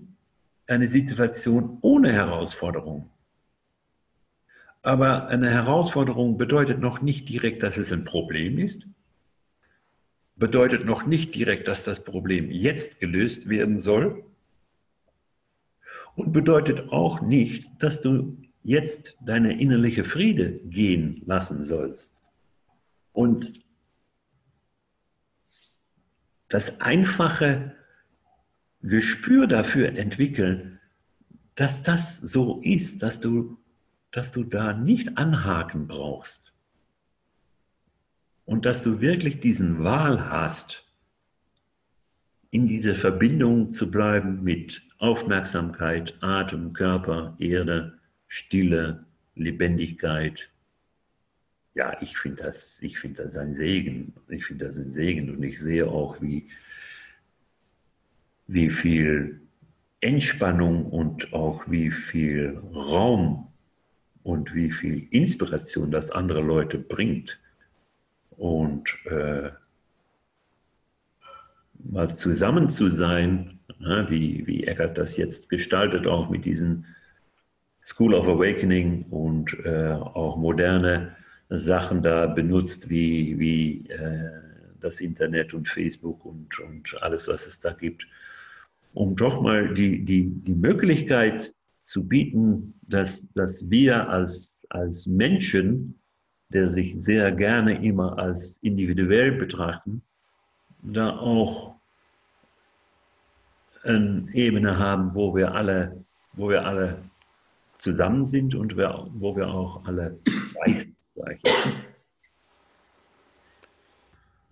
eine Situation ohne Herausforderung. Aber eine Herausforderung bedeutet noch nicht direkt, dass es ein Problem ist, bedeutet noch nicht direkt, dass das Problem jetzt gelöst werden soll, und bedeutet auch nicht, dass du jetzt deine innerliche Friede gehen lassen sollst. Und das einfache Gespür dafür entwickeln, dass das so ist, dass du, dass du da nicht anhaken brauchst. Und dass du wirklich diesen Wahl hast, in dieser Verbindung zu bleiben mit Aufmerksamkeit, Atem, Körper, Erde, Stille, Lebendigkeit. Ja, ich finde das, find das ein Segen. Ich finde das ein Segen und ich sehe auch, wie, wie viel Entspannung und auch wie viel Raum und wie viel Inspiration das andere Leute bringt. Und äh, mal zusammen zu sein, ja, wie, wie Eckert das jetzt gestaltet, auch mit diesen School of Awakening und äh, auch moderne Sachen da benutzt, wie, wie äh, das Internet und Facebook und, und alles, was es da gibt, um doch mal die, die, die Möglichkeit zu bieten, dass, dass wir als, als Menschen, der sich sehr gerne immer als individuell betrachten, da auch eine Ebene haben, wo wir alle, wo wir alle zusammen sind und wir, wo wir auch alle gleich sind.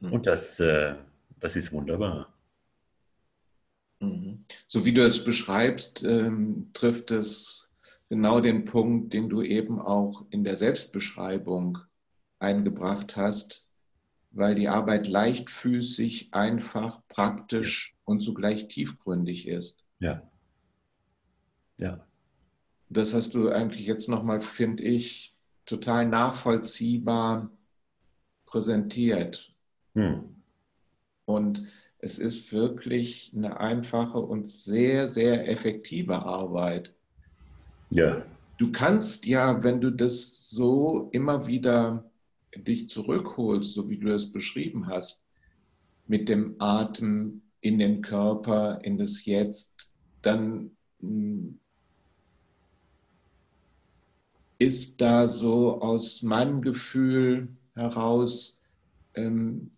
Und das, äh, das ist wunderbar. Mhm. So wie du es beschreibst, ähm, trifft es genau den Punkt, den du eben auch in der Selbstbeschreibung eingebracht hast, weil die Arbeit leichtfüßig, einfach, praktisch und zugleich tiefgründig ist. Ja. Ja. Das hast du eigentlich jetzt nochmal, finde ich, total nachvollziehbar präsentiert. Hm. Und es ist wirklich eine einfache und sehr, sehr effektive Arbeit. Ja. Du kannst ja, wenn du das so immer wieder dich zurückholst, so wie du das beschrieben hast, mit dem Atem in den Körper, in das Jetzt, dann hm, ist da so aus meinem Gefühl heraus, ähm,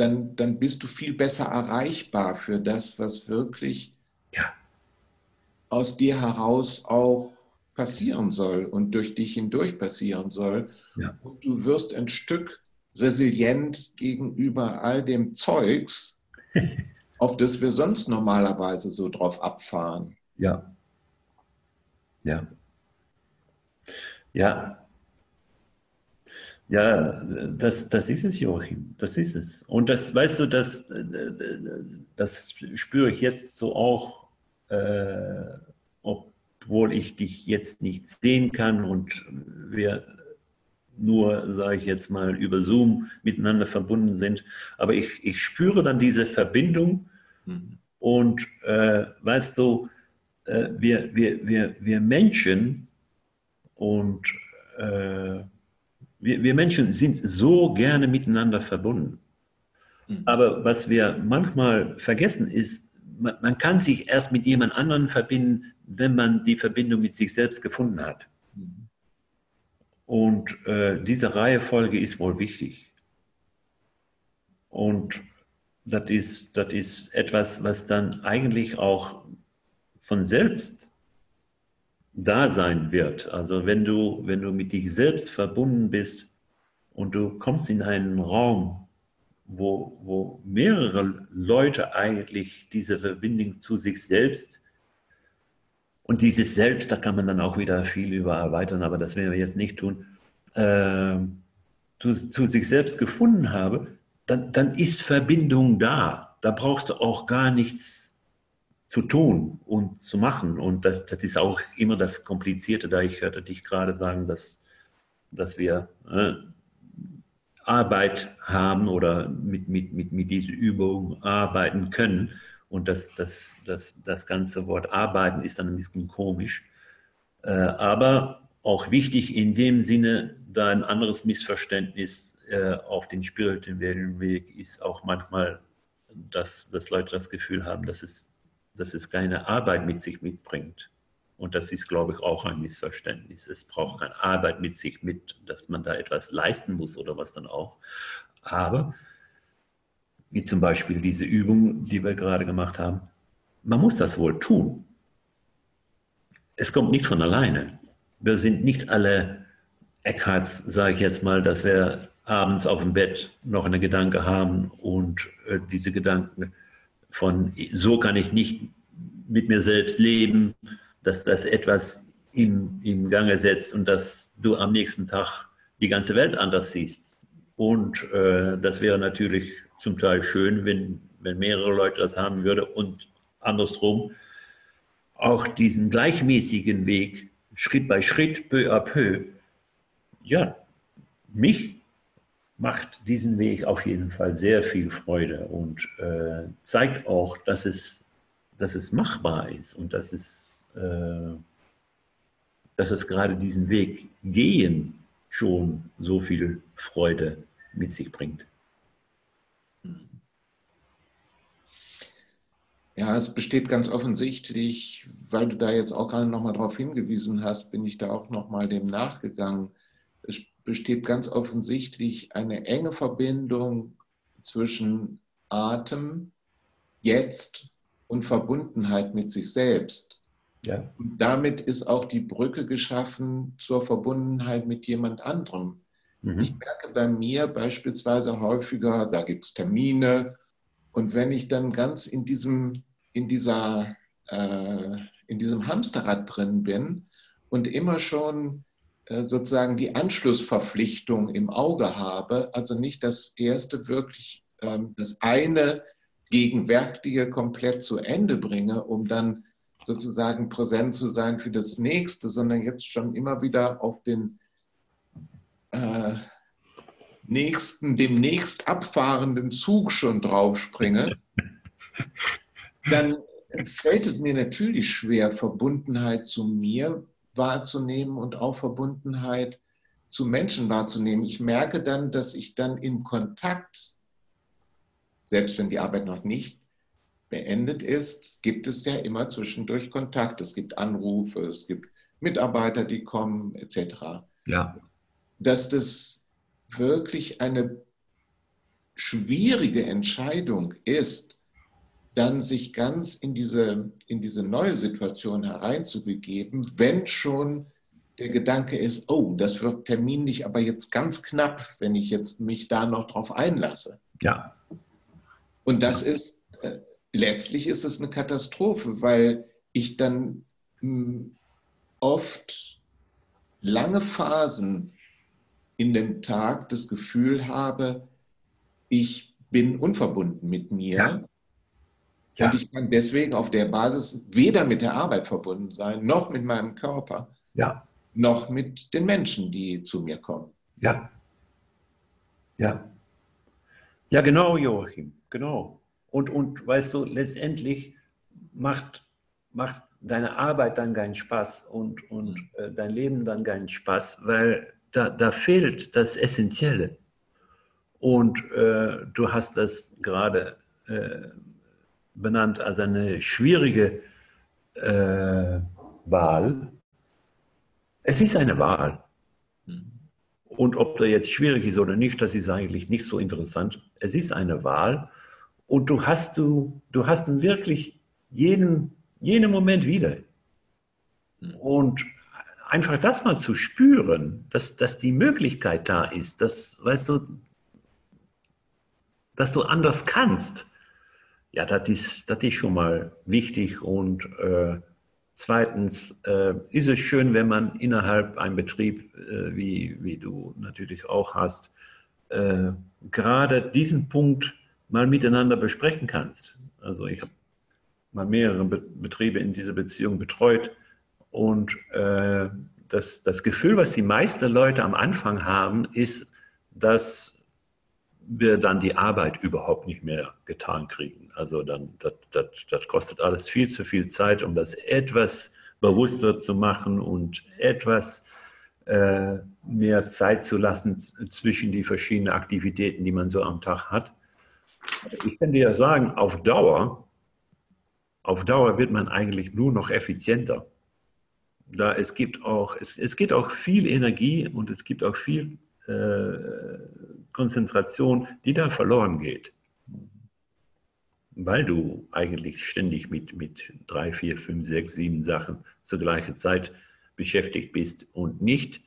dann, dann bist du viel besser erreichbar für das, was wirklich ja. aus dir heraus auch passieren soll und durch dich hindurch passieren soll. Ja. Und du wirst ein Stück resilient gegenüber all dem Zeugs, auf das wir sonst normalerweise so drauf abfahren. Ja. Ja. Ja. Ja, das, das ist es, Joachim. Das ist es. Und das, weißt du, das, das spüre ich jetzt so auch, äh, obwohl ich dich jetzt nicht sehen kann und wir nur, sage ich jetzt mal, über Zoom miteinander verbunden sind. Aber ich, ich spüre dann diese Verbindung mhm. und äh, weißt du, äh, wir, wir, wir, wir Menschen und äh, wir, wir Menschen sind so gerne miteinander verbunden. Mhm. Aber was wir manchmal vergessen ist, man, man, kann sich erst mit jemand anderem verbinden, wenn man die Verbindung mit sich selbst gefunden hat. Mhm. Und äh, diese Reihefolge ist wohl wichtig. Und das ist, das ist etwas, was dann eigentlich auch von selbst da sein wird. Also wenn du, wenn du mit dich selbst verbunden bist und du kommst in einen Raum, wo, wo mehrere Leute eigentlich diese Verbindung zu sich selbst und dieses Selbst, da kann man dann auch wieder viel über erweitern, aber das werden wir jetzt nicht tun, äh, zu, zu sich selbst gefunden habe, dann, dann ist Verbindung da. Da brauchst du auch gar nichts zu tun und zu machen. Und das, das ist auch immer das Komplizierte, da ich hörte dich gerade sagen, dass, dass wir äh, Arbeit haben oder mit, mit, mit, mit dieser Übung arbeiten können. Und das, das, das, das ganze Wort arbeiten ist dann ein bisschen komisch. Äh, aber auch wichtig in dem Sinne, da ein anderes Missverständnis äh, auf den spirituellen Weg ist auch manchmal, dass, dass Leute das Gefühl haben, dass es dass es keine Arbeit mit sich mitbringt. Und das ist, glaube ich, auch ein Missverständnis. Es braucht keine Arbeit mit sich mit, dass man da etwas leisten muss oder was dann auch. Aber, wie zum Beispiel diese Übung, die wir gerade gemacht haben, man muss das wohl tun. Es kommt nicht von alleine. Wir sind nicht alle Eckharts, sage ich jetzt mal, dass wir abends auf dem Bett noch einen Gedanke haben und äh, diese Gedanken von so kann ich nicht mit mir selbst leben, dass das etwas im, im Gange setzt und dass du am nächsten Tag die ganze Welt anders siehst. Und äh, das wäre natürlich zum Teil schön, wenn, wenn mehrere Leute das haben würden und andersrum auch diesen gleichmäßigen Weg, Schritt bei Schritt, peu à peu, ja, mich macht diesen Weg auf jeden Fall sehr viel Freude und äh, zeigt auch, dass es, dass es machbar ist und dass es, äh, dass es gerade diesen Weg gehen schon so viel Freude mit sich bringt. Ja, es besteht ganz offensichtlich, weil du da jetzt auch gerade nochmal darauf hingewiesen hast, bin ich da auch nochmal dem nachgegangen. Es besteht ganz offensichtlich eine enge Verbindung zwischen Atem, Jetzt und Verbundenheit mit sich selbst. Ja. Und damit ist auch die Brücke geschaffen zur Verbundenheit mit jemand anderem. Mhm. Ich merke bei mir beispielsweise häufiger, da gibt es Termine, und wenn ich dann ganz in diesem, in dieser, äh, in diesem Hamsterrad drin bin und immer schon sozusagen die Anschlussverpflichtung im Auge habe, also nicht das erste wirklich, ähm, das eine Gegenwärtige komplett zu Ende bringe, um dann sozusagen präsent zu sein für das nächste, sondern jetzt schon immer wieder auf den äh, nächsten, demnächst abfahrenden Zug schon draufspringe, dann fällt es mir natürlich schwer, Verbundenheit zu mir wahrzunehmen und auch Verbundenheit zu Menschen wahrzunehmen. Ich merke dann, dass ich dann im Kontakt, selbst wenn die Arbeit noch nicht beendet ist, gibt es ja immer zwischendurch Kontakt. Es gibt Anrufe, es gibt Mitarbeiter, die kommen, etc. Ja. Dass das wirklich eine schwierige Entscheidung ist, dann sich ganz in diese, in diese neue Situation hereinzubegeben, wenn schon der Gedanke ist, oh, das wird terminlich aber jetzt ganz knapp, wenn ich jetzt mich da noch drauf einlasse. Ja. Und das ist, äh, letztlich ist es eine Katastrophe, weil ich dann mh, hm, oft lange Phasen in dem Tag das Gefühl habe, ich bin unverbunden mit mir. Ja. Ja. Und ich kann deswegen auf der Basis weder mit der Arbeit verbunden sein, noch mit meinem Körper, ja. noch mit den Menschen, die zu mir kommen. Ja. Ja. Ja, genau, Joachim, genau. Und, und weißt du, letztendlich macht, macht deine Arbeit dann keinen Spaß und, und mhm. äh, dein Leben dann keinen Spaß, weil da, da fehlt das Essentielle. Und äh, du hast das gerade äh, benannt als eine schwierige äh, Wahl. Es ist eine Wahl. Und ob der jetzt schwierig ist oder nicht, das ist eigentlich nicht so interessant. Es ist eine Wahl. Und du hast, du, du hast wirklich jeden, jeden Moment wieder. Und einfach das mal zu spüren, dass, dass die Möglichkeit da ist, dass, weißt du, dass du anders kannst, ja, das ist, das ist schon mal wichtig. Und äh, zweitens äh, ist es schön, wenn man innerhalb einem Betrieb, äh, wie, wie du natürlich auch hast, äh, gerade diesen Punkt mal miteinander besprechen kannst. Also ich habe mal mehrere Be Betriebe in dieser Beziehung betreut und äh, das, das Gefühl, was die meisten Leute am Anfang haben, ist, dass wir dann die Arbeit überhaupt nicht mehr getan kriegen. Also dann, das, das, das kostet alles viel zu viel Zeit, um das etwas bewusster zu machen und etwas äh, mehr Zeit zu lassen zwischen die verschiedenen Aktivitäten, die man so am Tag hat. Ich dir ja sagen, auf Dauer, auf Dauer wird man eigentlich nur noch effizienter. Da es gibt auch, es, es gibt auch viel Energie und es gibt auch viel äh, Konzentration, die da verloren geht. Weil du eigentlich ständig mit, mit drei, vier, fünf, sechs, sieben Sachen zur gleichen Zeit beschäftigt bist und nicht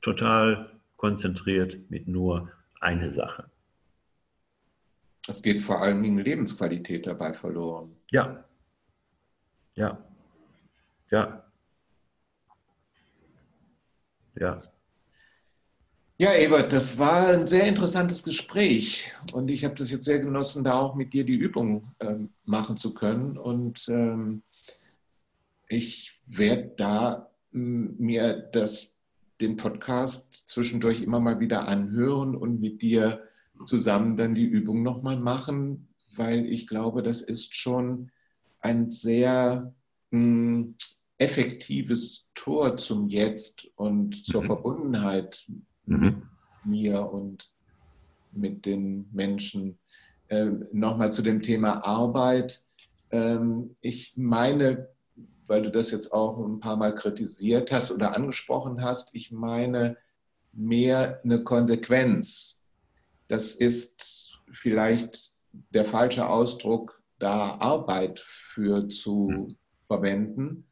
total konzentriert mit nur einer Sache. Es geht vor allem in Lebensqualität dabei verloren. Ja. Ja. Ja. Ja. Ja, Ebert, das war ein sehr interessantes Gespräch und ich habe das jetzt sehr genossen, da auch mit dir die Übung ähm, machen zu können. Und ähm, ich werde da mir das, den Podcast zwischendurch immer mal wieder anhören und mit dir zusammen dann die Übung nochmal machen, weil ich glaube, das ist schon ein sehr mh, effektives Tor zum Jetzt und zur mhm. Verbundenheit mhm. mir und mit den Menschen. Ähm, Nochmal zu dem Thema Arbeit. Ähm, ich meine, weil du das jetzt auch ein paar Mal kritisiert hast oder angesprochen hast, ich meine mehr eine Konsequenz. Das ist vielleicht der falsche Ausdruck, da Arbeit für zu mhm. verwenden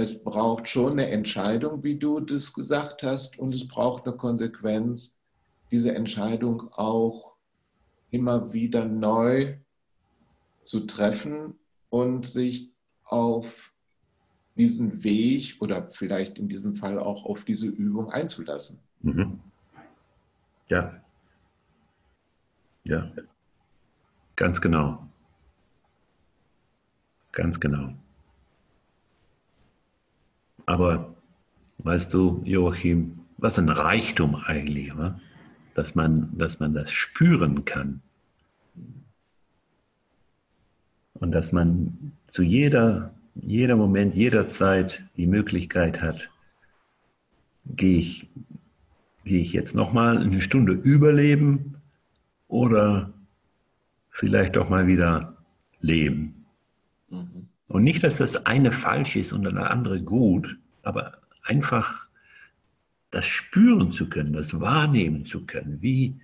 es braucht schon eine Entscheidung, wie du das gesagt hast, und es braucht eine Konsequenz, diese Entscheidung auch immer wieder neu zu treffen und sich auf diesen Weg oder vielleicht in diesem Fall auch auf diese Übung einzulassen. Mhm. Ja. Ja. Ganz genau. Ganz genau. Aber weißt du, Joachim, was ein Reichtum eigentlich, wa? Dass, man, dass man das spüren kann. Und dass man zu jeder, jeder Moment, jeder Zeit die Möglichkeit hat, gehe ich, gehe ich jetzt nochmal eine Stunde überleben oder vielleicht doch mal wieder leben. Mhm. Und nicht, dass das eine falsch ist und das andere gut, aber einfach das spüren zu können, das wahrnehmen zu können, wie,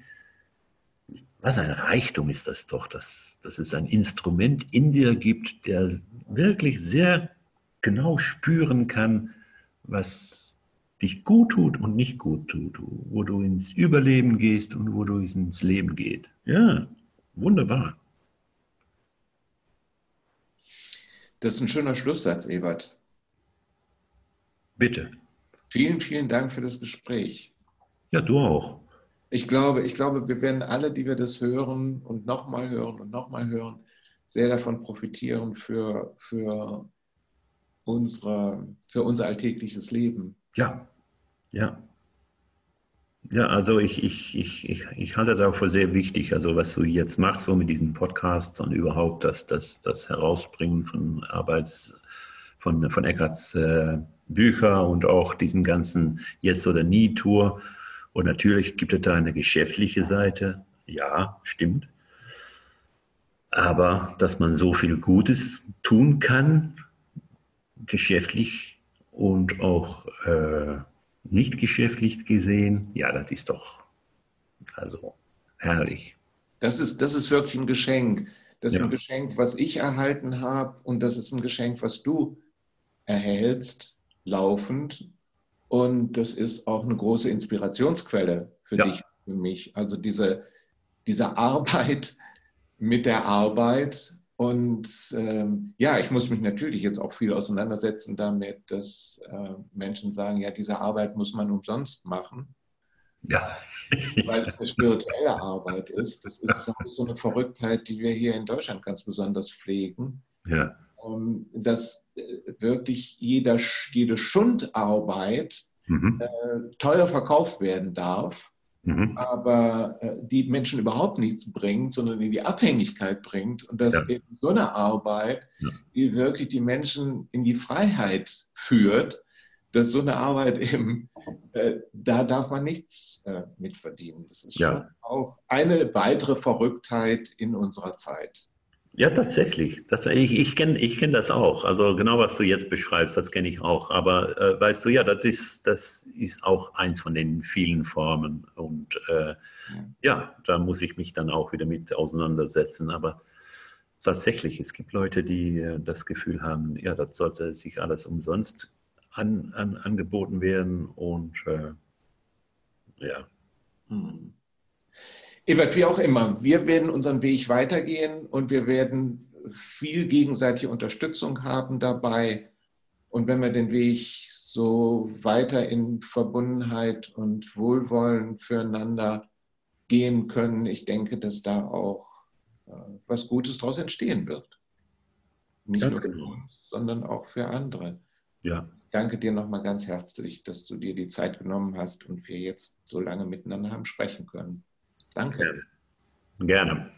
was ein Reichtum ist das doch, dass, dass es ein Instrument in dir gibt, der wirklich sehr genau spüren kann, was dich gut tut und nicht gut tut, wo du ins Überleben gehst und wo du ins Leben geht. Ja, wunderbar. Das ist ein schöner Schlusssatz, Ebert. Bitte. Vielen, vielen Dank für das Gespräch. Ja, du auch. Ich glaube, ich glaube, wir werden alle, die wir das hören und nochmal hören und nochmal hören, sehr davon profitieren für, für, unsere, für unser alltägliches Leben. Ja, ja. Ja, also ich, ich, ich, ich, ich halte das auch für sehr wichtig, also was du jetzt machst, so mit diesen Podcasts und überhaupt das, das, das Herausbringen von Arbeits, von, von Eckarts äh, Bücher und auch diesen ganzen Jetzt oder Nie Tour. Und natürlich gibt es da eine geschäftliche Seite. Ja, stimmt. Aber dass man so viel Gutes tun kann, geschäftlich und auch äh, nicht geschäftlich gesehen, ja, das ist doch also herrlich. Das ist, das ist wirklich ein Geschenk. Das ist ja. ein Geschenk, was ich erhalten habe und das ist ein Geschenk, was du erhältst, laufend. Und das ist auch eine große Inspirationsquelle für ja. dich, für mich. Also diese, diese Arbeit mit der Arbeit und ähm, ja, ich muss mich natürlich jetzt auch viel auseinandersetzen damit, dass äh, Menschen sagen, ja, diese Arbeit muss man umsonst machen. Ja. Weil es eine spirituelle Arbeit ist. Das ist, glaube ich, so eine Verrücktheit, die wir hier in Deutschland ganz besonders pflegen. Ja. Ähm, dass äh, wirklich jeder, jede Schundarbeit mhm. äh, teuer verkauft werden darf mhm. aber äh, die Menschen überhaupt nichts bringt, sondern in die Abhängigkeit bringt. Und dass ja. eben so eine Arbeit, ja. die wirklich die Menschen in die Freiheit führt, dass so eine Arbeit eben, äh, da darf man nichts äh, mitverdienen. Das ist ja. schon auch eine weitere Verrücktheit in unserer Zeit. Ja, tatsächlich. Das, ich ich kenne ich kenn das auch. Also genau, was du jetzt beschreibst, das kenne ich auch. Aber äh, weißt du, ja, das ist, das ist auch eins von den vielen Formen. Und äh, ja. ja, da muss ich mich dann auch wieder mit auseinandersetzen. Aber tatsächlich, es gibt Leute, die äh, das Gefühl haben, ja, das sollte sich alles umsonst an, an, angeboten werden. Und äh, ja. Hm. Evert, wie auch immer, wir werden unseren Weg weitergehen und wir werden viel gegenseitige Unterstützung haben dabei. Und wenn wir den Weg so weiter in Verbundenheit und Wohlwollen füreinander gehen können, ich denke, dass da auch äh, was Gutes daraus entstehen wird. Nicht ja, nur für uns, sondern auch für andere. Ja. Ich danke dir nochmal ganz herzlich, dass du dir die Zeit genommen hast und wir jetzt so lange miteinander haben sprechen können. Danke. Gerne. Gerne.